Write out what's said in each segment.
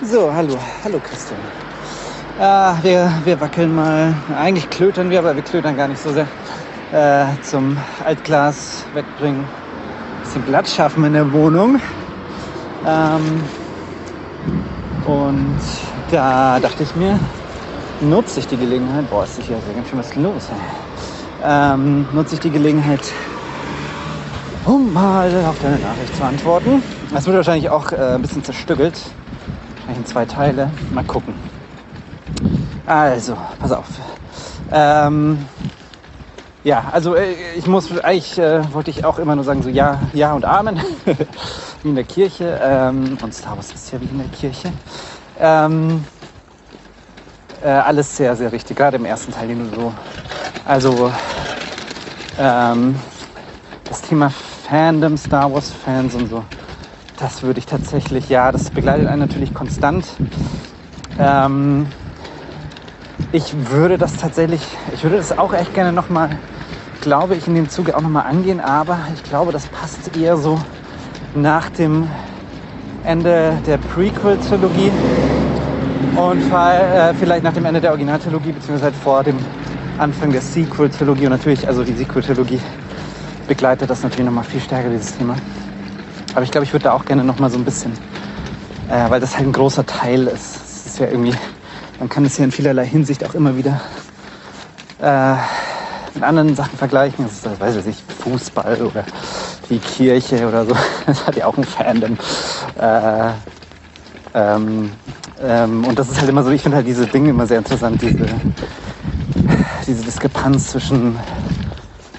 So, hallo, hallo Christian. Ah, wir, wir wackeln mal. Eigentlich klötern wir, aber wir klötern gar nicht so sehr. Äh, zum Altglas wegbringen. Bisschen Platz schaffen in der Wohnung. Ähm, und da dachte ich mir, nutze ich die Gelegenheit. Boah, ist hier ganz schön was los. Ähm, nutze ich die Gelegenheit, um mal auf deine Nachricht zu antworten. Das wird wahrscheinlich auch äh, ein bisschen zerstückelt. In zwei Teile. Mal gucken. Also, pass auf. Ähm, ja, also äh, ich muss eigentlich äh, wollte ich auch immer nur sagen so ja, ja und Amen wie in der Kirche ähm, und Star Wars ist ja wie in der Kirche. Ähm, äh, alles sehr sehr richtig, gerade im ersten Teil, den du so also ähm, das Thema Fandom, Star Wars Fans und so, das würde ich tatsächlich ja, das begleitet einen natürlich konstant. Ähm, ich würde das tatsächlich, ich würde das auch echt gerne nochmal, glaube ich, in dem Zuge auch nochmal angehen, aber ich glaube, das passt eher so nach dem Ende der Prequel-Trilogie und äh, vielleicht nach dem Ende der Originaltrilogie, beziehungsweise halt vor dem Anfang der Sequel-Trilogie und natürlich, also die Sequel-Trilogie begleitet das natürlich nochmal viel stärker, dieses Thema. Aber ich glaube, ich würde da auch gerne nochmal so ein bisschen, äh, weil das halt ein großer Teil ist. Es ist ja irgendwie man kann es ja in vielerlei Hinsicht auch immer wieder äh, mit anderen Sachen vergleichen. Das ist, äh, weiß ich nicht, Fußball oder die Kirche oder so. Das hat ja auch ein Fandom. Äh, ähm, ähm, und das ist halt immer so, ich finde halt diese Dinge immer sehr interessant, diese, diese Diskrepanz zwischen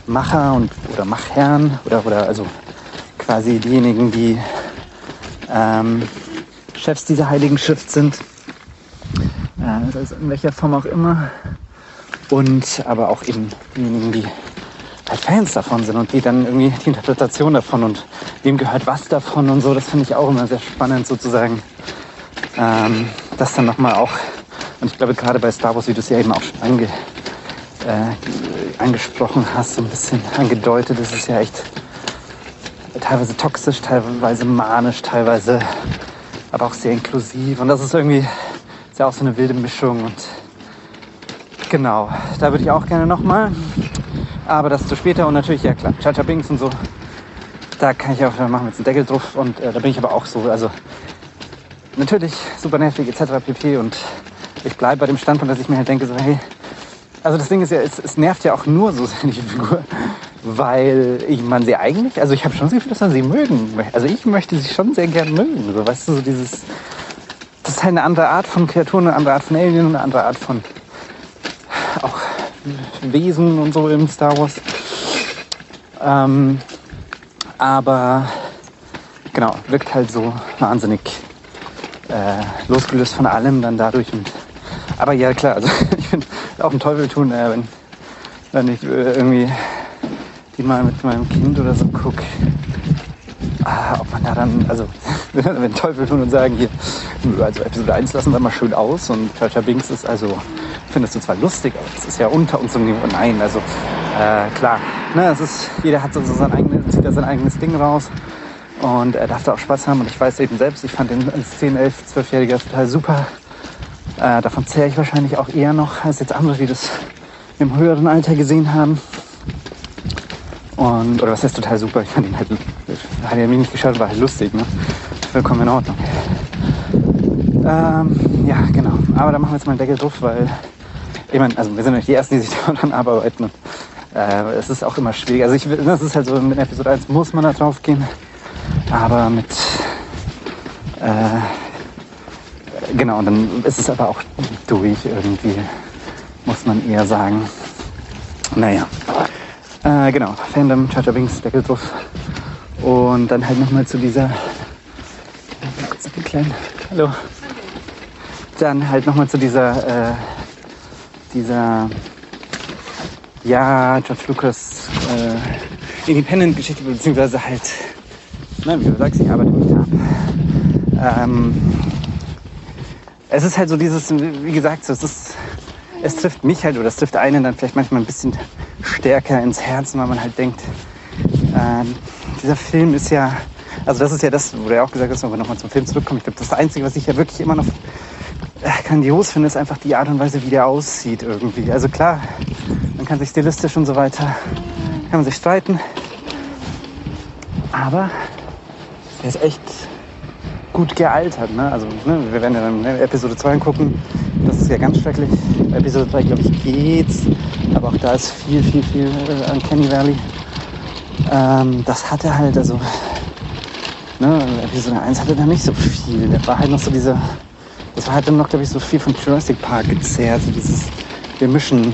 Macher und oder Machherren oder, oder also quasi diejenigen, die ähm, Chefs dieser heiligen Schrift sind also in welcher Form auch immer. Und aber auch eben diejenigen, die halt Fans davon sind und die dann irgendwie die Interpretation davon und wem gehört was davon und so, das finde ich auch immer sehr spannend sozusagen. Ähm, das dann nochmal auch, und ich glaube gerade bei Star Wars, wie du es ja eben auch schon ange, äh, angesprochen hast, so ein bisschen angedeutet, ist es ja echt teilweise toxisch, teilweise manisch, teilweise aber auch sehr inklusiv. Und das ist irgendwie ja auch so eine wilde Mischung und genau, da würde ich auch gerne nochmal. Aber das zu später und natürlich, ja klar, Chacha Bings und so. Da kann ich auch, da machen wir jetzt einen Deckel drauf und äh, da bin ich aber auch so, also natürlich super nervig etc. pp. Und ich bleibe bei dem Standpunkt, dass ich mir halt denke, so hey, also das Ding ist ja, es, es nervt ja auch nur so seine Figur, weil ich man sie eigentlich, also ich habe schon das Gefühl, dass man sie mögen. Also ich möchte sie schon sehr gern mögen. So, weißt du, so dieses, das ist halt eine andere Art von Kreaturen, eine andere Art von Alien, eine andere Art von auch Wesen und so im Star Wars. Ähm, aber genau, wirkt halt so wahnsinnig äh, losgelöst von allem dann dadurch. Und, aber ja, klar, also ich finde auch ein Teufel tun, äh, wenn, wenn ich äh, irgendwie die mal mit meinem Kind oder so gucke. Ah, ob man da dann, also wenn Teufel tun und sagen, hier, also Episode 1 lassen wir mal schön aus und Chacha Binks ist also, findest du zwar lustig, aber es ist ja unter unserem Niveau. Nein, also äh, klar, ne, es ist, jeder hat so sein eigenes, zieht da sein eigenes Ding raus und er darf da auch Spaß haben und ich weiß eben selbst, ich fand den als 10, 11, 12-Jähriger total super. Äh, davon zähre ich wahrscheinlich auch eher noch als jetzt andere, die das im höheren Alter gesehen haben. Und, oder was heißt total super? Ich fand ihn halt, hat er mich nicht geschaut, war halt lustig, ne? Vollkommen in Ordnung. Ähm, ja, genau. Aber da machen wir jetzt mal einen Deckel drauf, weil ich meine, also wir sind nicht die Ersten, die sich daran arbeiten. Und, äh, es ist auch immer schwierig. Also ich, das ist halt so, mit Episode 1 muss man da drauf gehen. Aber mit äh, genau, und dann ist es aber auch durch irgendwie, muss man eher sagen. Naja. Äh, genau, Fandom, Chacha Wings, Deckel drauf. Und dann halt nochmal zu dieser. Kurz den kleinen. Hallo dann halt nochmal zu dieser, äh, dieser, ja, George Lucas äh, Independent-Geschichte, beziehungsweise halt, nein, wie du sagst, ich arbeite mich ab. Ähm, es ist halt so dieses, wie gesagt, es ist, es trifft mich halt, oder es trifft einen dann vielleicht manchmal ein bisschen stärker ins Herzen, weil man halt denkt, äh, dieser Film ist ja, Also das ist ja das, wo du ja auch gesagt hast, wenn wir nochmal zum Film zurückkommen. Ich glaube, das, Einzige, was ich ja wirklich immer noch äh, grandios finde, ist einfach die Art und Weise, wie der aussieht irgendwie. Also klar, man kann sich stilistisch und so weiter, kann man sich streiten. Aber der ist echt gut gealtert. Ne? Also ne, wir werden ja dann Episode 2 angucken. Das ist ja ganz schrecklich. Episode 3, glaube ich, geht's. Aber auch da ist viel, viel, viel äh, an Kenny Valley. Ähm, das hatte halt, also ne, Episode 1 hatte da nicht so viel. Da war halt noch so dieser, das war halt dann noch, glaube ich, so viel von Jurassic Park gezerrt. So dieses, wir mischen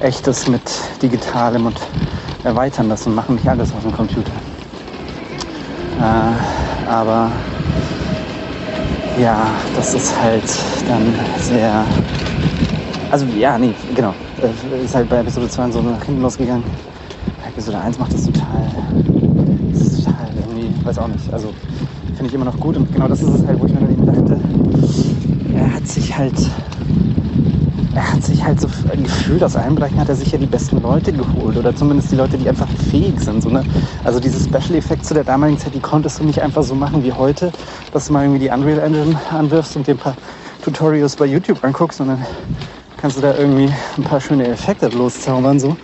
echtes mit digitalem und erweitern das und machen nicht alles auf dem Computer. Äh, aber ja, das ist halt dann sehr. Also ja, nee, genau. Äh, ist halt bei Episode 2 so nach hinten losgegangen. Episode 1 macht das total. Das ist total irgendwie, weiß auch nicht. Also finde ich immer noch gut und genau das ist es halt, wo ich mir dann dachte, er hat sich halt er hat sich halt so gefühlt aus allen Bereichen hat er sich ja die besten Leute geholt oder zumindest die Leute, die einfach fähig sind. So, ne? Also diese Special Effects zu der damaligen Zeit, die konntest du nicht einfach so machen wie heute, dass du mal irgendwie die Unreal Engine anwirfst und dir ein paar Tutorials bei YouTube anguckst und dann kannst du da irgendwie ein paar schöne Effekte loszaubern so.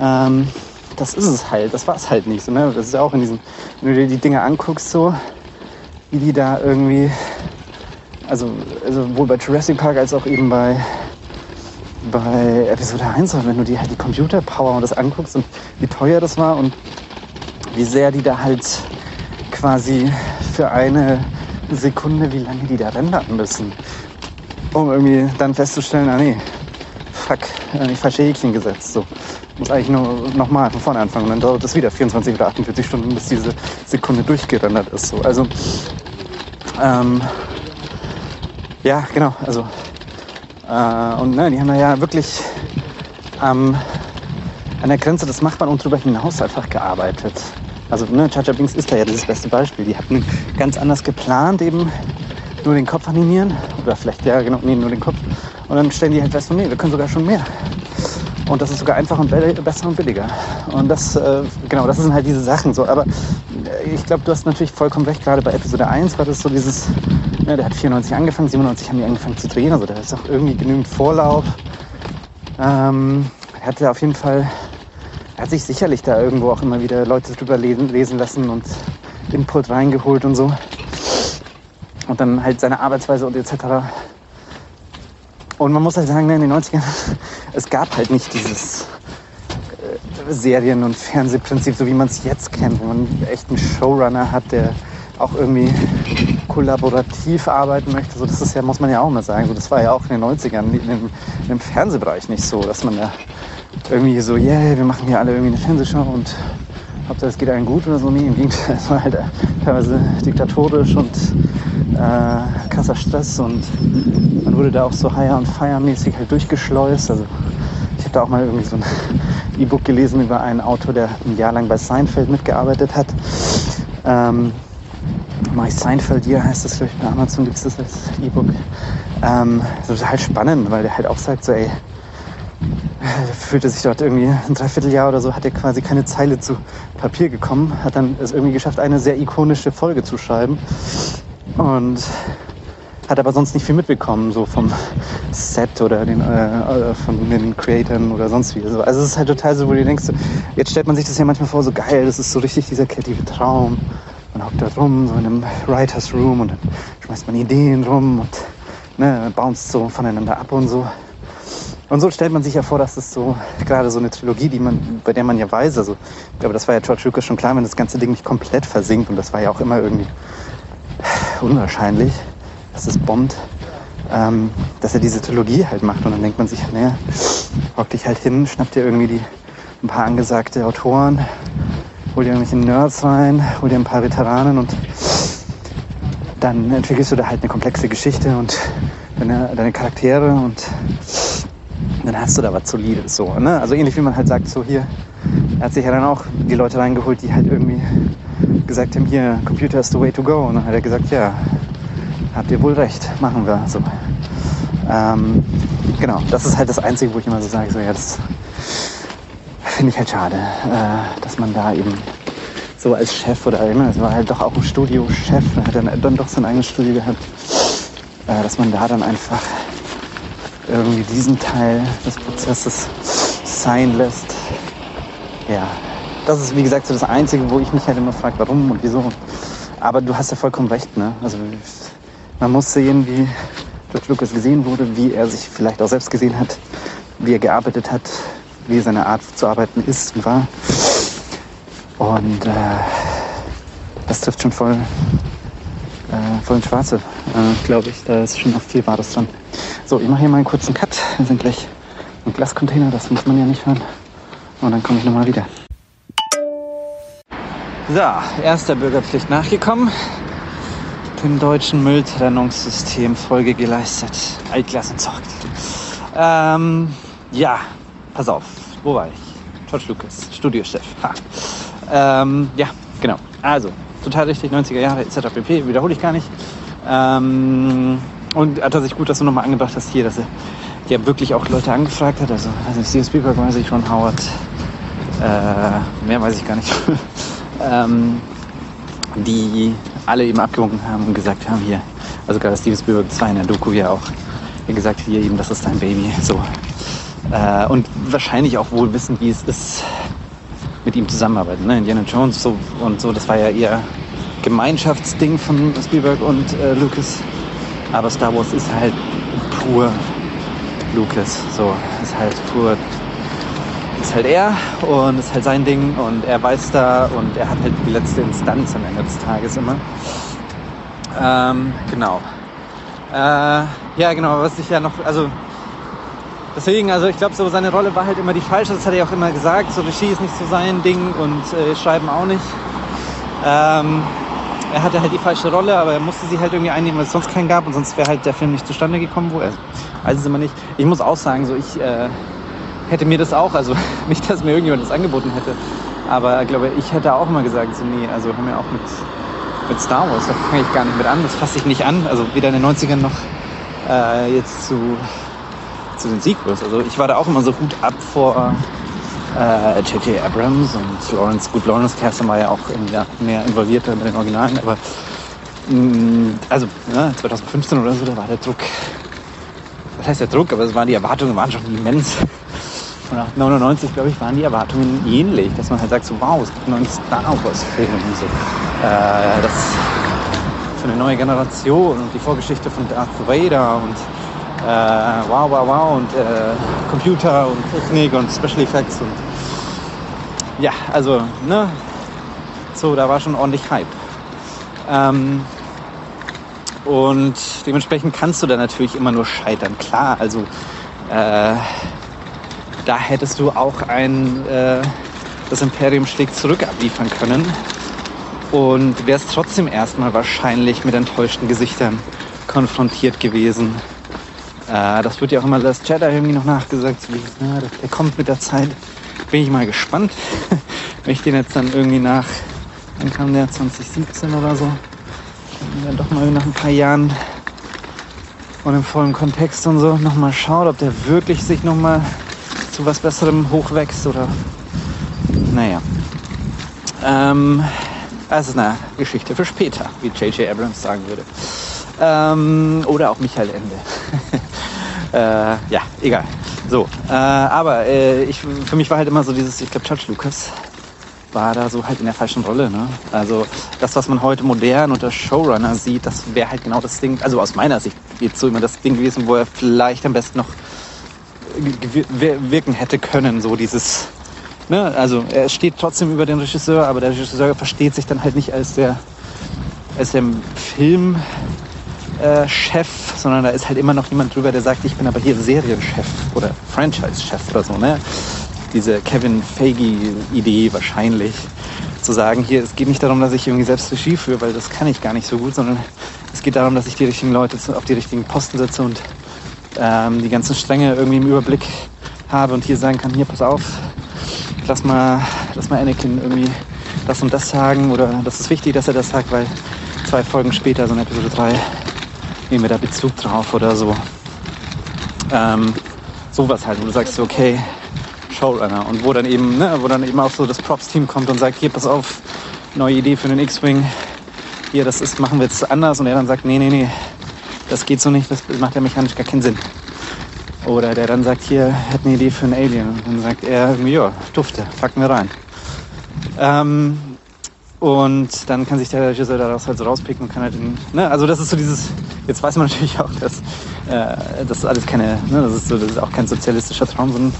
Ähm, das ist es halt, das war es halt nicht so. Ne? Das ist ja auch in diesen, wenn du dir die Dinge anguckst so, wie die da irgendwie, also, also sowohl bei Jurassic Park als auch eben bei bei Episode 1, wenn du dir halt die Computerpower und das anguckst und wie teuer das war und wie sehr die da halt quasi für eine Sekunde, wie lange die da rendern müssen, um irgendwie dann festzustellen, ah nee, fuck, äh, ich falsche Häkchen gesetzt. So. Muss eigentlich nur nochmal von vorne anfangen und dann dauert es wieder 24 oder 48 Stunden, bis diese Sekunde durchgerendert ist. So. Also, ähm, ja, genau, also äh, und ne, die haben da ja wirklich ähm, an der Grenze des Machbaren und darüber hinaus einfach gearbeitet. Also ne, Chacha Binks ist da ja das beste Beispiel. Die hatten ganz anders geplant, eben nur den Kopf animieren. Oder vielleicht, ja genau, nee, nur den Kopf. Und dann stellen die halt fest, nee, wir können sogar schon mehr. Und das ist sogar einfacher und besser und billiger. Und das, äh, genau, das sind halt diese Sachen so. Aber äh, ich glaube, du hast natürlich vollkommen recht. Gerade bei Episode 1 war das so dieses, ne, der hat 94 angefangen, 97 haben die angefangen zu drehen. Also da ist auch irgendwie genügend Vorlauf. Ähm, er hatte auf jeden Fall, hat sich sicherlich da irgendwo auch immer wieder Leute drüber lesen, lesen lassen und Input reingeholt und so. Und dann halt seine Arbeitsweise und etc. Und man muss halt sagen, ne, in den 90ern, es gab halt nicht dieses äh, Serien- und Fernsehprinzip, so wie man es jetzt kennt, wo man echt einen Showrunner hat, der auch irgendwie kollaborativ arbeiten möchte. So, das ist ja, muss man ja auch mal sagen. So, das war ja auch in den 90ern in dem, in dem Fernsehbereich nicht so, dass man da irgendwie so, yeah, wir machen hier alle irgendwie eine Fernsehshow und Hauptsache es geht allen gut oder so. Nee, im Gegenteil, es war halt teilweise diktatorisch und äh, krasser Stress und man wurde da auch so Hire- und Fire-mäßig halt durchgeschleust. Also ich habe da auch mal irgendwie so ein E-Book gelesen über einen Autor, der ein Jahr lang bei Seinfeld mitgearbeitet hat. Ähm, My Seinfeld Year heißt das, glaube ich, bei Amazon gibt es das als E-Book. Ähm, das ist halt spannend, weil der halt auch sagt, so ey, fühlte sich dort irgendwie ein Dreivierteljahr oder so, hat er quasi keine Zeile zu Papier gekommen, hat dann es irgendwie geschafft, eine sehr ikonische Folge zu schreiben und hat aber sonst nicht viel mitbekommen, so vom Set oder den, äh, von den Creatoren oder sonst wie. Also es ist halt total so, wo du denkst, jetzt stellt man sich das ja manchmal vor, so geil, das ist so richtig dieser kreative Traum. Man hockt da rum, so in einem Writers Room und dann schmeißt man Ideen rum und ne, bounced so voneinander ab und so. Und so stellt man sich ja vor, dass es so, gerade so eine Trilogie, die man, bei der man ja weiß, also ich glaube, das war ja George Lucas schon klar, wenn das ganze Ding nicht komplett versinkt und das war ja auch immer irgendwie unwahrscheinlich, dass es bombt, ähm, dass er diese Trilogie halt macht. Und dann denkt man sich, naja, hock dich halt hin, schnapp dir irgendwie die, ein paar angesagte Autoren, hol dir irgendwelche Nerds rein, hol dir ein paar Veteranen und dann entwickelst du da halt eine komplexe Geschichte und deine, deine Charaktere und dann hast du da was Solides so. Ne? Also ähnlich wie man halt sagt, so hier, er hat sich ja dann auch die Leute reingeholt, die halt irgendwie gesagt haben, hier, Computer is the way to go. Und dann hat er gesagt, ja, habt ihr wohl recht, machen wir. So. Ähm, genau, das ist halt das Einzige, wo ich immer so sage, so ja, das finde ich halt schade, äh, dass man da eben so als Chef oder immer, es war halt doch auch ein Studiochef, hat dann, dann doch sein eigenes Studio gehabt, äh, dass man da dann einfach irgendwie diesen Teil des Prozesses sein lässt. Ja, das ist wie gesagt so das Einzige, wo ich mich halt immer frage, warum und wieso. Aber du hast ja vollkommen recht, ne? Also man muss sehen, wie George Lucas gesehen wurde, wie er sich vielleicht auch selbst gesehen hat, wie er gearbeitet hat, wie seine Art zu arbeiten ist und war. Und äh, das trifft schon voll, äh, voll ins Schwarze, äh, glaube ich. Da ist schon noch viel Wahres dran. So, ich mache hier mal einen kurzen Cut. Wir sind gleich im Glascontainer, das muss man ja nicht hören. Und dann komme ich nochmal wieder. So, erster Bürgerpflicht nachgekommen. Dem deutschen Mülltrennungssystem Folge geleistet. Altklassenzockt. Ähm, ja, pass auf. Wo war ich? George Lucas, Studiochef. Ähm, ja, genau. Also, total richtig, 90er Jahre etc. pp. Wiederhole ich gar nicht. Ähm, und tatsächlich gut, dass du nochmal angebracht hast hier, dass er ja wirklich auch Leute angefragt hat. Also, also Steven Spielberg weiß ich, Ron Howard. Äh, mehr weiß ich gar nicht. ähm, die alle eben abgewunken haben und gesagt haben, hier, also gerade Steven Spielberg, das war in der Doku ja auch, gesagt, hier eben, das ist dein Baby. So. Äh, und wahrscheinlich auch wohl wissen, wie es ist, mit ihm zusammenarbeiten. Ne? Indiana Jones so, und so, das war ja eher Gemeinschaftsding von Spielberg und äh, Lucas. Aber Star Wars ist halt pur Lucas. So, ist halt pur. Ist halt er und ist halt sein Ding und er weiß da und er hat halt die letzte Instanz am Ende des Tages immer. Ähm, genau. Äh, ja, genau, was ich ja noch, also Deswegen, also ich glaube, so seine Rolle war halt immer die falsche. Das hat er auch immer gesagt. So Regie ist nicht so sein Ding und äh, Schreiben auch nicht. Ähm, er hatte halt die falsche Rolle, aber er musste sie halt irgendwie einnehmen, weil es sonst keinen gab und sonst wäre halt der Film nicht zustande gekommen, wo er. Also immer nicht. Ich muss auch sagen, so ich äh, hätte mir das auch, also nicht, dass mir irgendjemand das angeboten hätte, aber ich glaube, ich hätte auch immer gesagt, so nee, also haben wir auch mit, mit Star Wars, da fange ich gar nicht mit an, das fasse ich nicht an, also weder in den 90ern noch äh, jetzt zu zu den Sequels. Also ich war da auch immer so gut ab vor J.J. Äh, Abrams und Lawrence. Gut, Lawrence Kasdan war ja auch mehr involviert mit den Originalen, aber mh, mm, also ja, 2015 oder so, da war der Druck. Was heißt der Druck? Aber es waren die Erwartungen waren schon immens. Und nach 99, glaube ich, waren die Erwartungen ähnlich, dass man halt sagt, so wow, es gibt einen neuen Star Wars-Film. So. Äh, das für eine neue Generation und die Vorgeschichte von Darth Vader und äh, wow, wow, wow und äh, Computer und Technik und Special Effects und ja, also, ne, so, da war schon ordentlich Hype. Ähm, und dementsprechend kannst du da natürlich immer nur scheitern. Klar, also äh, da hättest du auch ein äh, das Imperium schlägt zurück abliefern können und wärst trotzdem erstmal wahrscheinlich mit enttäuschten Gesichtern konfrontiert gewesen. Äh, das wird ja auch immer das Jedi irgendwie noch nachgesagt. So na, der kommt mit der Zeit. Bin ich mal gespannt. Wenn ich den jetzt dann irgendwie nach, dann kam der 2017 oder so, dann doch mal nach ein paar Jahren von dem vollen Kontext und so nochmal schaut, ob der wirklich sich nochmal zu was Besserem hochwächst oder naja. Ähm, das ist eine Geschichte für später, wie J.J. Abrams sagen würde. Ähm, oder auch Michael Ende. äh, ja, egal. So, äh, aber äh, ich, für mich war halt immer so dieses, ich glaube, George Lucas war da so halt in der falschen Rolle. Ne? Also das, was man heute modern unter Showrunner sieht, das wäre halt genau das Ding, also aus meiner Sicht jetzt so immer das Ding gewesen, wo er vielleicht am besten noch wirken hätte können, so dieses, ne? also er steht trotzdem über den Regisseur, aber der Regisseur versteht sich dann halt nicht als der, als der Film, äh, Chef, sondern da ist halt immer noch jemand drüber, der sagt, ich bin aber hier Serienchef oder Franchise-Chef oder so. Ne? Diese Kevin Feige-Idee wahrscheinlich. Zu sagen, hier, es geht nicht darum, dass ich irgendwie selbst Regie führe, weil das kann ich gar nicht so gut, sondern es geht darum, dass ich die richtigen Leute auf die richtigen Posten setze und ähm, die ganzen Stränge irgendwie im Überblick habe und hier sagen kann, hier, pass auf, lass mal, lass mal Anakin irgendwie das und das sagen oder das ist wichtig, dass er das sagt, weil zwei Folgen später, so in Episode 3, nehmen wir da Bezug drauf oder so. Ähm, sowas halt, wo du sagst, okay, Showrunner. Und wo dann eben, ne, wo dann eben auch so das Props-Team kommt und sagt, hier, pass auf, neue Idee für den X-Wing. Hier, das ist, machen wir jetzt anders. Und er dann sagt, nee, nee, nee, das geht so nicht, das macht ja mechanisch gar keinen Sinn. Oder der dann sagt, hier, er hat eine Idee für einen Alien. Und dann sagt er, ja, Dufte, packen wir rein. Ähm, und dann kann sich der Regisseur daraus halt so rauspicken und kann halt, den, ne, also das ist so dieses, jetzt weiß man natürlich auch, dass äh, das ist alles keine, ne, das ist so, das ist auch kein sozialistischer Traum, so ein,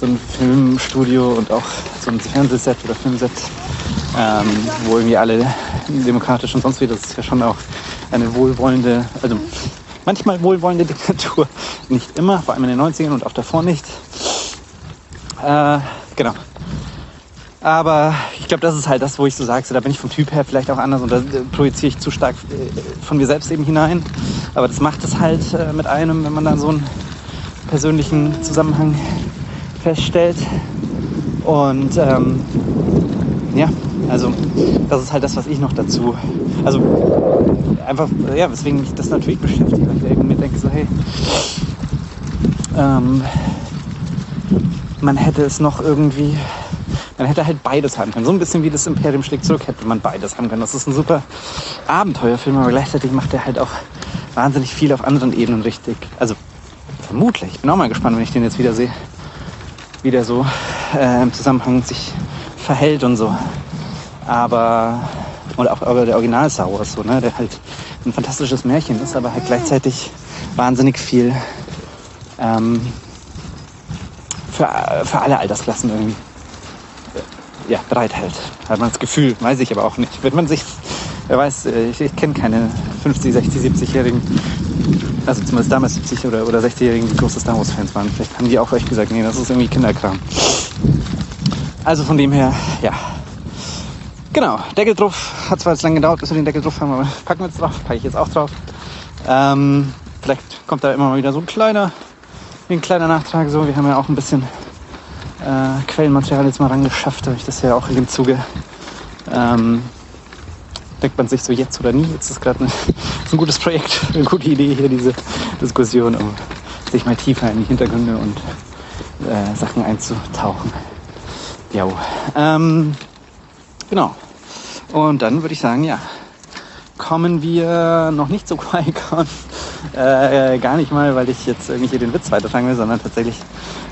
so ein Filmstudio und auch so ein Fernsehset oder Filmset, ähm, wo irgendwie alle demokratisch und sonst wie, das ist ja schon auch eine wohlwollende, also manchmal wohlwollende Diktatur, nicht immer, vor allem in den 90ern und auch davor nicht. Äh, genau. Aber ich glaube, das ist halt das, wo ich so sage, so, da bin ich vom Typ her vielleicht auch anders und da projiziere ich zu stark äh, von mir selbst eben hinein. Aber das macht es halt äh, mit einem, wenn man dann so einen persönlichen Zusammenhang feststellt. Und ähm, ja, also das ist halt das, was ich noch dazu, also einfach, ja, weswegen mich das natürlich beschäftigt, weil ich mir denke so, hey, ähm, man hätte es noch irgendwie man hätte halt beides haben können. So ein bisschen wie das Imperium schlägt zurück hätte man beides haben können. Das ist ein super Abenteuerfilm, aber gleichzeitig macht er halt auch wahnsinnig viel auf anderen Ebenen richtig. Also vermutlich. Ich bin auch mal gespannt, wenn ich den jetzt wieder sehe, wie der so äh, im Zusammenhang sich verhält und so. Aber oder auch aber der Original Star Wars so, ne, der halt ein fantastisches Märchen ist, aber halt gleichzeitig wahnsinnig viel ähm, für, für alle Altersklassen irgendwie ja, bereithält. Hat man das Gefühl, weiß ich aber auch nicht. Wird man sich, wer weiß, äh, ich, ich kenne keine 50, 60, 70-Jährigen, also zumindest damals 70 oder, oder 60-Jährigen, die große Star Wars-Fans waren. Vielleicht haben die auch euch gesagt, nee, das ist irgendwie Kinderkram. Also von dem her, ja. Genau, Deckel drauf. Hat zwar jetzt lange gedauert, bis wir den Deckel drauf haben, aber packen wir jetzt drauf. Packe ich jetzt auch drauf. Ähm, vielleicht kommt da immer mal wieder so ein kleiner, ein kleiner Nachtrag. So, wir haben ja auch ein bisschen äh, Quellenmaterial jetzt mal rangeschafft, habe ich das ja auch in dem Zuge. Ähm, denkt man sich so jetzt oder nie. Jetzt ist gerade ein, ein gutes Projekt, eine gute Idee hier, diese Diskussion, um sich mal tiefer in die Hintergründe und äh, Sachen einzutauchen. Ja. Ähm, genau. Und dann würde ich sagen, ja, kommen wir noch nicht zu Qui-Gon. Äh, gar nicht mal, weil ich jetzt irgendwie hier den Witz weiterfangen will, sondern tatsächlich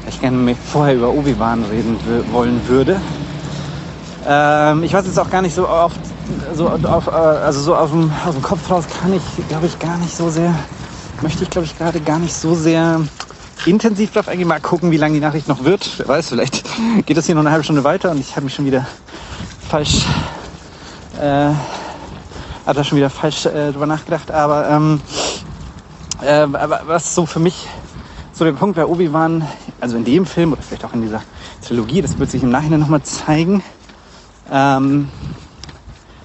ich gerne vorher über Obi-Wan reden wollen würde. Ähm, ich weiß jetzt auch gar nicht so oft, so auf, äh, also so auf dem, aus dem Kopf raus kann ich, glaube ich, gar nicht so sehr, möchte ich, glaube ich, gerade gar nicht so sehr intensiv drauf eingehen. Mal gucken, wie lange die Nachricht noch wird. Wer weiß, vielleicht geht das hier noch eine halbe Stunde weiter und ich habe mich schon wieder falsch, äh, hat da schon wieder falsch äh, drüber nachgedacht. Aber ähm, äh, was so für mich so der Punkt bei Obi-Wan, also in dem Film oder vielleicht auch in dieser Trilogie, das wird sich im Nachhinein nochmal zeigen. Ähm,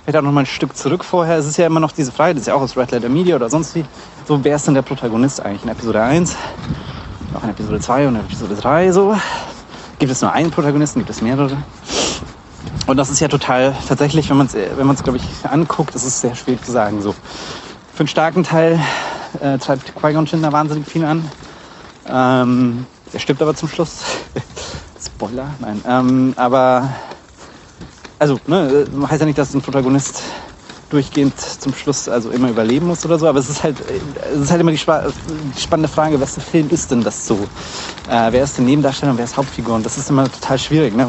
vielleicht auch nochmal ein Stück zurück vorher. Es ist ja immer noch diese Frage, das ist ja auch aus Red Letter Media oder sonst wie. So, wer ist denn der Protagonist eigentlich in Episode 1? Auch in Episode 2 und Episode 3 so. Gibt es nur einen Protagonisten, gibt es mehrere? Und das ist ja total, tatsächlich, wenn man es, wenn man es, glaube ich, anguckt, ist es sehr schwierig zu sagen. So, für einen starken Teil äh, treibt Qui-Gon Jinn da wahnsinnig viel an. Ähm, er stirbt aber zum Schluss. Spoiler, nein. Ähm, aber, also, ne, heißt ja nicht, dass ein Protagonist durchgehend zum Schluss also immer überleben muss oder so, aber es ist halt, es ist halt immer die, spa die spannende Frage, wessen Film ist denn das so? Äh, wer ist der Nebendarsteller und wer ist Hauptfigur? Und das ist immer total schwierig. Ne?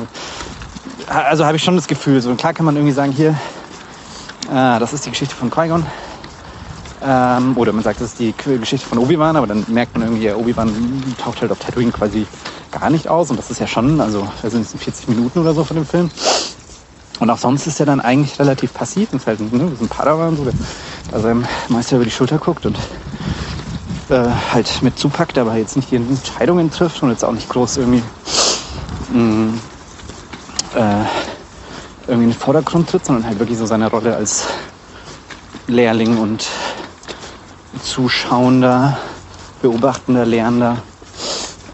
Also habe ich schon das Gefühl, so klar kann man irgendwie sagen, hier, äh, das ist die Geschichte von Qui-Gon, ähm, oder man sagt, das ist die Geschichte von Obi-Wan, aber dann merkt man irgendwie, Obi-Wan taucht halt auf Tatooine quasi gar nicht aus. Und das ist ja schon, also da sind es 40 Minuten oder so von dem Film. Und auch sonst ist er dann eigentlich relativ passiv. Und ist halt ne, ein Padawan, so, der da seinem Meister über die Schulter guckt und äh, halt mit zupackt, aber jetzt nicht die Entscheidungen trifft und jetzt auch nicht groß irgendwie mh, mm, äh, irgendwie in den Vordergrund tritt, sondern halt wirklich so seine Rolle als Lehrling und zuschauender, beobachtender, lernender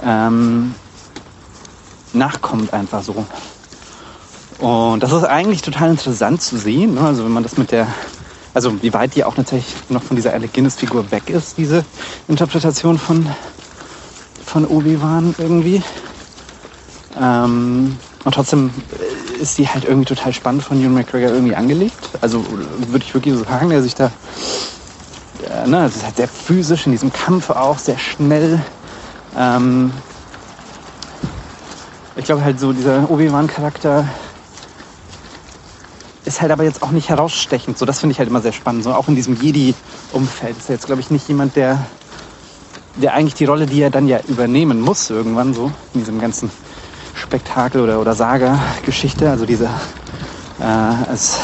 ähm, nachkommt einfach so. Und das ist eigentlich total interessant zu sehen. Ne? Also wenn man das mit der, also wie weit die auch natürlich noch von dieser Alec Guinness-Figur weg ist, diese Interpretation von, von Obi-Wan irgendwie. Ähm, und trotzdem ist die halt irgendwie total spannend von Ewan McGregor irgendwie angelegt. Also würde ich wirklich so sagen, der sich da, ne, es ist halt sehr physisch in diesem Kampf auch, sehr schnell. Ähm, ich glaube halt so dieser Obi-Wan-Charakter ist halt aber jetzt auch nicht herausstechend. So, das finde ich halt immer sehr spannend. So, auch in diesem Jedi-Umfeld ist er jetzt, glaube ich, nicht jemand, der, der eigentlich die Rolle, die er dann ja übernehmen muss, irgendwann so, in diesem ganzen Spektakel oder, oder Saga-Geschichte. Also dieser äh, als,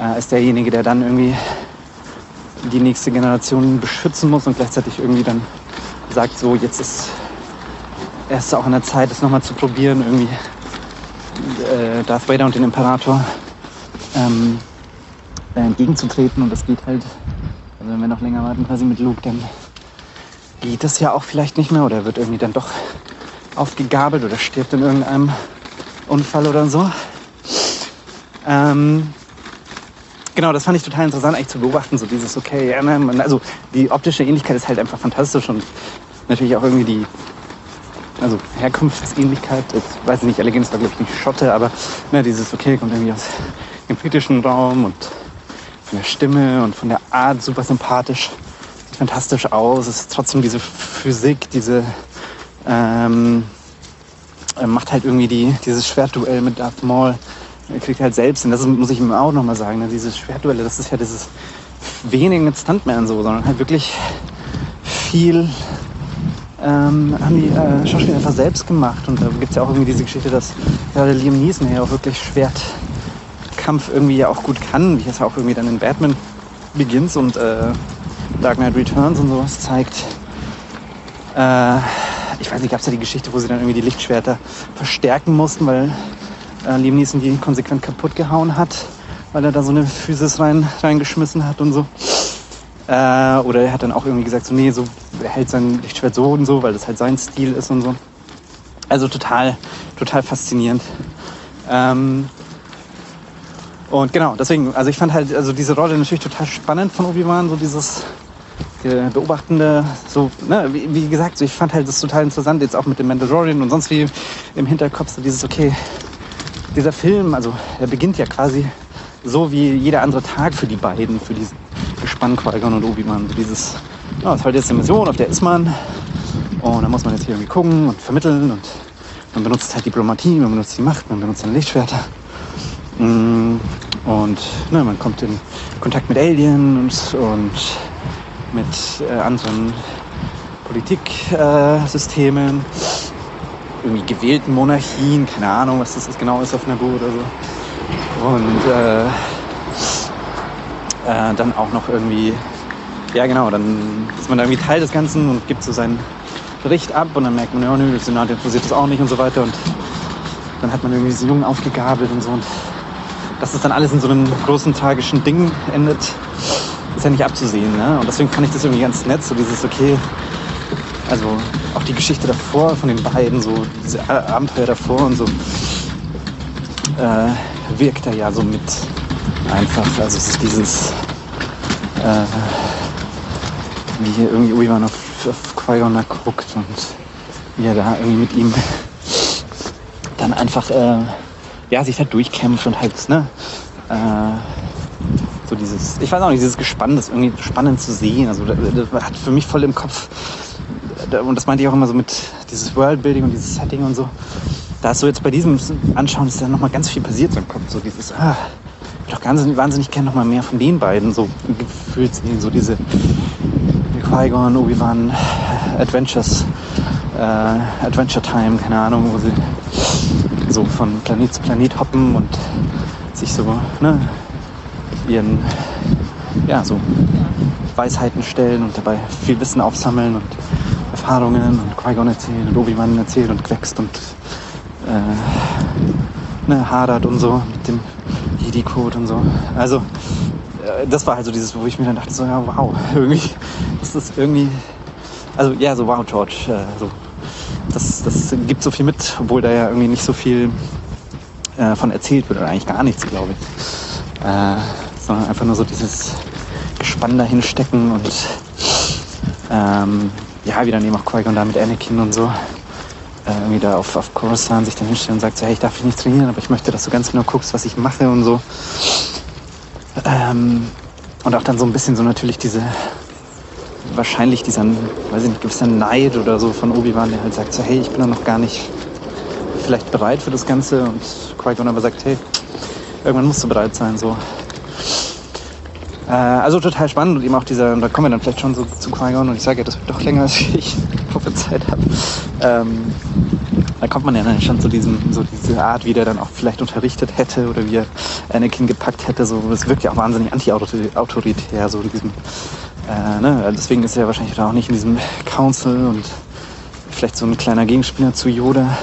äh, als derjenige, der dann irgendwie die nächste Generation beschützen muss und gleichzeitig irgendwie dann sagt, so jetzt ist erst auch an der Zeit, das nochmal zu probieren, irgendwie äh, Darth Vader und den Imperator ähm, äh, entgegenzutreten und das geht halt, also wenn wir noch länger warten quasi mit Luke, dann geht das ja auch vielleicht nicht mehr oder wird irgendwie dann doch aufgegabelt oder stirbt in irgendeinem Unfall oder so. Ähm, genau, das fand ich total interessant eigentlich zu beobachten, so dieses, okay, ne, also die optische Ähnlichkeit ist halt einfach fantastisch und natürlich auch irgendwie die also Herkunftsähnlichkeit, ich weiß nicht, Allegens war glaube ich nicht Schotte, aber ne, dieses, okay, kommt irgendwie aus dem britischen Raum und von der Stimme und von der Art super sympathisch, sieht fantastisch aus, es ist trotzdem diese Physik, diese ähm, macht halt irgendwie die, dieses Schwertduell mit Darth Maul, er kriegt halt selbst, und das muss ich ihm auch nochmal sagen, ne, dieses Schwertduelle, das ist ja dieses wenig mit Stuntman so, sondern halt wirklich viel ähm, haben die äh, Schauspieler einfach selbst gemacht. Und da gibt es ja auch irgendwie diese Geschichte, dass gerade Liam Neeson ja auch wirklich Schwertkampf irgendwie ja auch gut kann, wie es ja auch irgendwie dann in Batman Begins und äh, Dark Knight Returns und sowas zeigt. Äh, ich weiß nicht, gab es ja die Geschichte, wo sie dann irgendwie die Lichtschwerter verstärken mussten, weil äh, Liam die konsequent kaputt gehauen hat, weil er da so eine Physis rein, reingeschmissen hat und so. Äh, oder er hat dann auch irgendwie gesagt, so, nee, so er hält sein Lichtschwert so und so, weil das halt sein Stil ist und so. Also total, total faszinierend. Ähm, und genau, deswegen, also ich fand halt also diese Rolle natürlich total spannend von Obi-Wan, so dieses äh, beobachtende, so, ne, wie, wie, gesagt, so ich fand halt das total interessant, jetzt auch mit dem Mandalorian und sonst wie im Hinterkopf, so dieses, okay, dieser Film, also er beginnt ja quasi so wie jeder andere Tag für die beiden, für diesen Gespann und Obi-Wan. Dieses, ja, das ist halt jetzt eine Mission, auf der ist man. Und da muss man jetzt hier irgendwie gucken und vermitteln und man benutzt halt Diplomatie, man benutzt die Macht, man benutzt seine Lichtschwerter. Mm, und ne, man kommt in Kontakt mit Aliens und mit äh, anderen Politiksystemen, äh, irgendwie gewählten Monarchien, keine Ahnung, was das genau ist auf Naboo oder so. Und äh, äh, dann auch noch irgendwie, ja genau, dann ist man da irgendwie Teil des Ganzen und gibt so seinen Bericht ab und dann merkt man, ja nö, das Senat interessiert das auch nicht und so weiter und dann hat man irgendwie diesen Jungen aufgegabelt und so und dass das dann alles in so einem großen tragischen Ding endet, ist ja nicht abzusehen. Ne? Und deswegen fand ich das irgendwie ganz nett, so dieses, okay, also auch die Geschichte davor von den beiden, so diese Abenteuer davor und so, äh, wirkt er ja so mit einfach. Also es ist dieses, äh, wie hier irgendwie Obi-Wan auf, auf Qui-Gon guckt und wie er da irgendwie mit ihm dann einfach, äh, ja, sich da durchkämpft und halt, ne, äh, so dieses, ich weiß auch nicht, dieses Gespann, das irgendwie spannend zu sehen. Also das, das hat für mich voll im Kopf, und das meinte ich auch immer so mit dieses Worldbuilding und dieses Setting und so. Da ist so jetzt bei diesem Anschauen ist dann nochmal ganz viel passiert so Kopf. So dieses, ah, ich doch ganz wahnsinnig gerne noch mal mehr von den beiden so gefühlt so diese Qui-Gon, Obi-Wan Adventures, äh, Adventure Time, keine Ahnung, wo sie so von Planet zu Planet hoppen und sich so ne, ihren ja so Weisheiten stellen und dabei viel Wissen aufsammeln und Erfahrungen und Qui-Gon erzählen und Obi-Wan erzählt und wächst und äh, ne, hadert und so mit dem Jedi-Code und so. Also, äh, das war halt so dieses, wo ich mir dann dachte, so, ja, wow, irgendwie, das ist irgendwie, also, ja, so, wow, George, äh, so, das, das gibt so viel mit, obwohl da ja irgendwie nicht so viel äh, von erzählt wird, oder eigentlich gar nichts, glaube ich. Äh, sondern einfach nur so dieses Gespann dahin stecken und, ähm, ja, wie dann eben auch Qui-Gon da mit Anakin und so. äh, irgendwie da auf, auf Coruscant sich dann hinstellt und sagt so, hey, ich darf dich nicht trainieren, aber ich möchte, dass du ganz genau guckst, was ich mache und so. Ähm, und auch dann so ein bisschen so natürlich diese, wahrscheinlich dieser, weiß ich nicht, gewisser Neid oder so von Obi-Wan, der halt sagt so, hey, ich bin noch gar nicht vielleicht bereit für das Ganze und Qui-Gon aber sagt, hey, irgendwann musst du bereit sein, so. Äh, also total spannend und eben auch dieser, da kommen wir dann vielleicht schon so zu Qui-Gon und ich sage ja, das wird doch länger, als ich Zeit habe. Ähm, da kommt man ja dann schon zu diesem, so diese Art, wie der dann auch vielleicht unterrichtet hätte oder wie er Anakin gepackt hätte. So, das wirkt ja auch wahnsinnig anti-autoritär, so diesem, äh, ne? deswegen ist er wahrscheinlich auch nicht in diesem Council und vielleicht so ein kleiner Gegenspieler zu Yoda.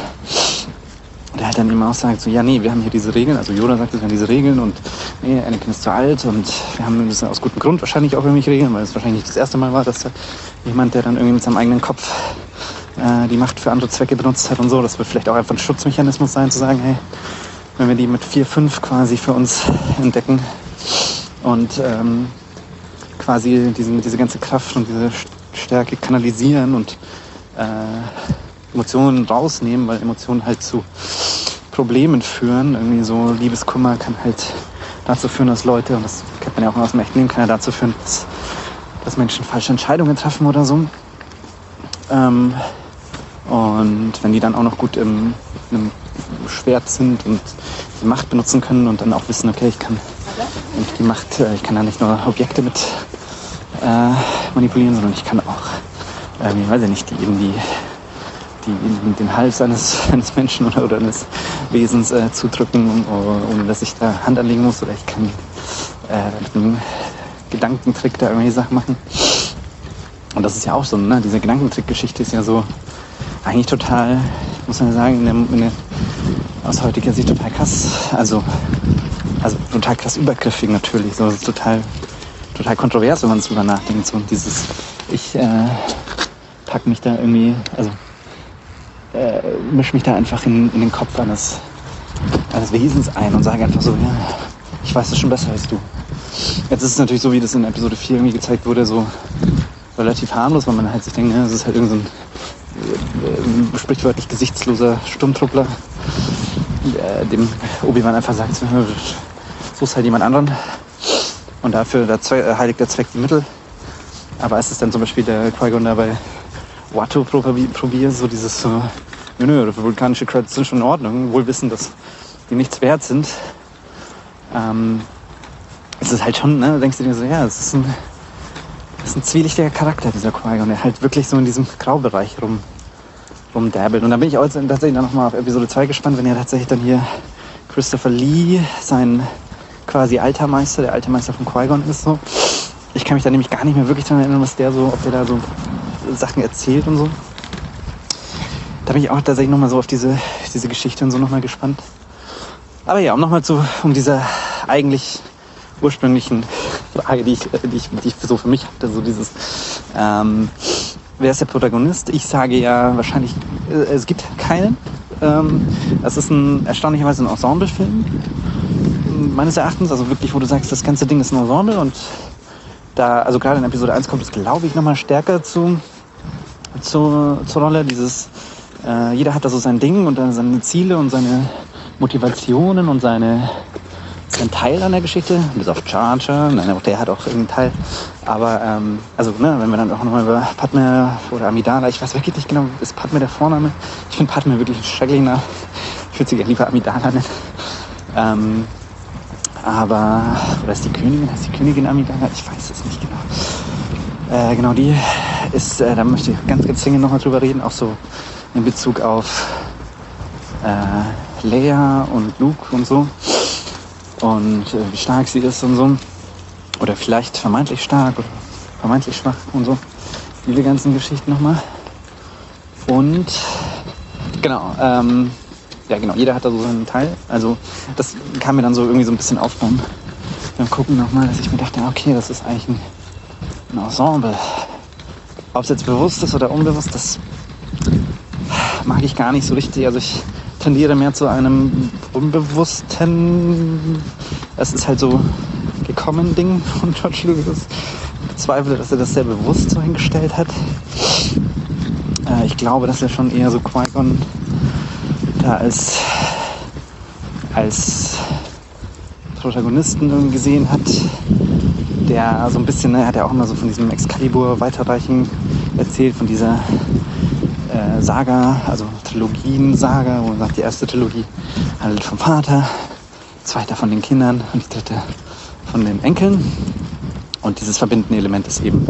Der halt dann immer auch sagt, so, ja, nee, wir haben hier diese Regeln, also Yoda sagt, wir haben diese Regeln und nee, Anakin ist zu alt und wir haben das aus gutem Grund wahrscheinlich auch irgendwelche Regeln, weil es wahrscheinlich nicht das erste Mal war, dass da jemand, der dann irgendwie mit seinem eigenen Kopf äh, die Macht für andere Zwecke benutzt hat und so. Das wird vielleicht auch einfach ein Schutzmechanismus sein, zu sagen, hey, wenn wir die mit 4, 5 quasi für uns entdecken und ähm, quasi diesen, diese ganze Kraft und diese Stärke kanalisieren und äh, Emotionen rausnehmen, weil Emotionen halt zu Problemen führen. Irgendwie so Liebeskummer kann halt dazu führen, dass Leute, und das kennt man ja auch aus dem echten Leben, kann ja dazu führen, dass, dass Menschen falsche Entscheidungen treffen oder so. Ähm, und wenn die dann auch noch gut im, im Schwert sind und die Macht benutzen können und dann auch wissen, okay, ich kann die Macht, äh, ich kann da nicht nur Objekte mit äh, manipulieren, sondern ich kann auch, äh, weiß ich nicht, die eben die, die, den Hals eines, eines Menschen oder, oder eines Wesens äh, zudrücken, ohne dass ich da Hand anlegen muss oder ich kann äh, mit einem Gedankentrick da irgendwelche Sachen machen. Und das ist ja auch so, ne? diese Gedankentrick-Geschichte ist ja so, eigentlich total, muss man sagen, in der, in der, aus heutiger Sicht total krass. Also, also total krass übergriffig natürlich. So, total, total kontrovers, wenn man drüber nachdenkt. So dieses, ich äh, pack mich da irgendwie, also äh, mische mich da einfach in, in den Kopf eines, eines Wesens ein und sage einfach so, ja, ich weiß es schon besser als du. Jetzt ist es natürlich so, wie das in Episode 4 irgendwie gezeigt wurde, so relativ harmlos, weil man halt sich denkt, das ist halt irgendein so äh, sprichwörtlich gesichtsloser Sturmtruppler, äh, dem Obi-Wan einfach sagt, so ist halt jemand anderen. Und dafür der Zweck, äh, heiligt der Zweck die Mittel. Aber als es dann zum Beispiel der Qui-Gon da bei Watto probiert, so dieses so, nö, nö, vulkanische Credits sind schon in Ordnung, wohl wissen, dass die nichts wert sind. Ähm, es ist halt schon, ne, denkst du dir so, ja, es ist ein das ist ein zwielichtiger Charakter, dieser Qui-Gon, der halt wirklich so in diesem Graubereich rum, rumdabbelt. Und da bin ich auch tatsächlich dann nochmal auf Episode 2 gespannt, wenn ja tatsächlich dann hier Christopher Lee, sein quasi alter Meister, der alte Meister von Qui-Gon ist so. Ich kann mich da nämlich gar nicht mehr wirklich daran erinnern, was der so, ob der da so Sachen erzählt und so. Da bin ich auch tatsächlich nochmal so auf diese, diese Geschichte und so nochmal gespannt. Aber ja, um nochmal zu, um dieser eigentlich ursprünglichen Frage, die ich, die ich, die ich so für mich hatte, so dieses, ähm, wer ist der Protagonist? Ich sage ja wahrscheinlich, äh, es gibt keinen. Ähm, es ist ein erstaunlicherweise ein Ensemblefilm, meines Erachtens, also wirklich, wo du sagst, das ganze Ding ist ein Ensemble und da, also gerade in Episode 1 kommt es, glaube ich, nochmal stärker zu, zu, zur Rolle, dieses, äh, jeder hat da so sein Ding und dann seine Ziele und seine Motivationen und seine ein Teil an der Geschichte, bis auf Charger, nein, auch der hat auch irgendeinen Teil. Aber, ähm, also, ne, wenn wir dann auch nochmal über Padme oder Amidala, ich weiß wirklich nicht genau, ist Padme der Vorname? Ich finde Padme wirklich ein schrecklicher. Ich würde sie gerne lieber Amidala nennen. Ähm, aber, oder ist die Königin, ist die Königin Amidala? Ich weiß es nicht genau. Äh, genau, die ist, äh, da möchte ich ganz, ganz dringend nochmal drüber reden, auch so in Bezug auf äh, Leia und Luke und so und äh, wie stark sie ist und so. Oder vielleicht vermeintlich stark oder vermeintlich schwach und so. Diese ganzen Geschichten nochmal. Und genau, ähm, ja genau, jeder hat da so seinen Teil. Also das kam mir dann so irgendwie so ein bisschen auf beim, beim Gucken nochmal, dass ich mir dachte, okay, das ist eigentlich ein, ein Ensemble. Ob es jetzt bewusst ist oder unbewusst, das mag ich gar nicht so richtig. Also ich tendiere mehr zu einem unbewussten, es ist halt so gekommen Ding von George Lucas. Ich bezweifle, dass er das sehr bewusst so hingestellt hat. Äh, ich glaube, dass er schon eher so Qui-Gon da als, als Protagonisten gesehen hat, der so ein bisschen, ne, hat er auch immer so von diesem Excalibur weiterreichen erzählt, von dieser äh, Saga, also Trilogien-Saga, wo man sagt, die erste Trilogie handelt vom Vater, zweiter von den Kindern und die dritte von den Enkeln. Und dieses verbindende Element ist eben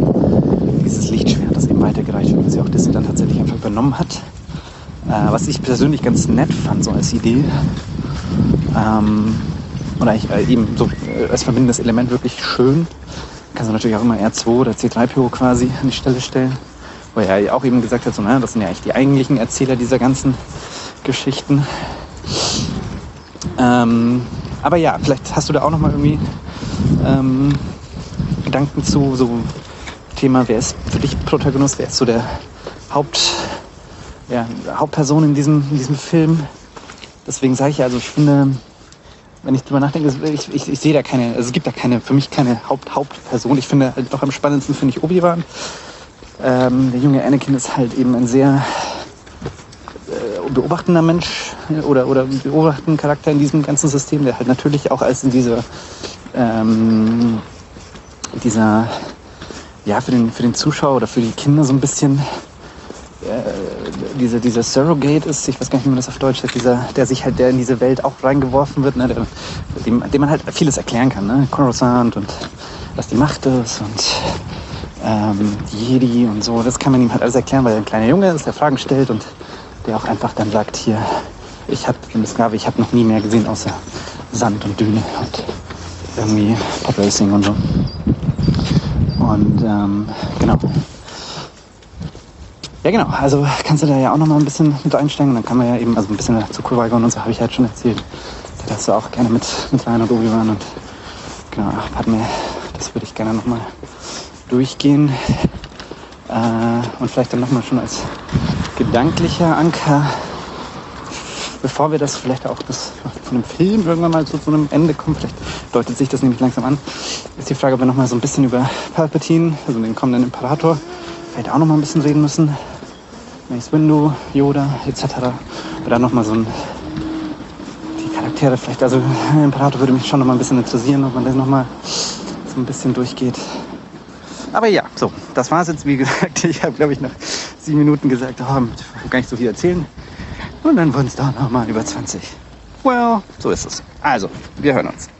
dieses Lichtschwert, das eben weitergereicht wird, was ja auch Disney dann tatsächlich einfach übernommen hat. Äh, was ich persönlich ganz nett fand, so als Idee. Ähm, oder ich, äh, eben so äh, als verbindendes Element wirklich schön. Kannst du natürlich auch immer R2 oder C3PO quasi an die Stelle stellen. Wo er ja auch eben gesagt hat, so, na, das sind ja eigentlich die eigentlichen Erzähler dieser ganzen Geschichten. Ähm, aber ja, vielleicht hast du da auch nochmal irgendwie ähm, Gedanken zu, so Thema, wer ist für dich Protagonist, wer ist so der Haupt, ja, Hauptperson in diesem, in diesem Film. Deswegen sage ich ja, also ich finde, wenn ich drüber nachdenke, ich, ich, ich sehe da keine, also es gibt da keine, für mich keine Haupt, Hauptperson. Ich finde halt noch am spannendsten finde ich Obi-Wan. Ähm, der junge Anakin ist halt eben ein sehr äh, beobachtender Mensch oder, oder beobachtender Charakter in diesem ganzen System, der halt natürlich auch als in dieser, ähm, dieser, ja, für den, für den Zuschauer oder für die Kinder so ein bisschen äh, diese, dieser Surrogate ist, ich weiß gar nicht, wie man das auf Deutsch sagt, dieser, der sich halt, der in diese Welt auch reingeworfen wird, ne, der, dem, dem man halt vieles erklären kann, ne? Coruscant und was die Macht ist und ähm, Jedi und so, das kann man ihm halt alles erklären, weil er ein kleiner Junge ist, der Fragen stellt und der auch einfach dann sagt, hier, ich habe bin Sklave, ich habe noch nie mehr gesehen außer Sand und Düne und irgendwie Podracing und so. Und ähm, genau. Ja, genau. Also kannst du da ja auch noch mal ein bisschen mit einsteigen. Dann kann man ja eben, also ein bisschen zu Kuhweigon und so habe ich halt schon erzählt. Da darfst du auch gerne mit, mit rein und Obi-Wan und genau, Padme, das würde ich gerne noch mal durchgehen. Äh, und vielleicht dann noch mal schon als gedanklicher Anker, bevor wir das vielleicht auch das von dem Film irgendwann mal zu, zu einem Ende kommen, vielleicht deutet sich das nämlich langsam an, ist die Frage, ob wir noch mal so ein bisschen über Palpatine, also den kommenden Imperator, vielleicht auch noch mal ein bisschen reden müssen. Mace Windu, Yoda etc. Oder nochmal so ein die Charaktere vielleicht, also Imperator würde mich schon noch mal ein bisschen interessieren, ob man das noch mal so ein bisschen durchgeht. Aber ja, so, das war es jetzt, wie gesagt. Ich habe, glaube ich, nach sieben Minuten gesagt, oh, gar nicht so viel erzählen. Und dann wurden es doch noch mal über 20. Well, so ist es. Also, wir hören uns.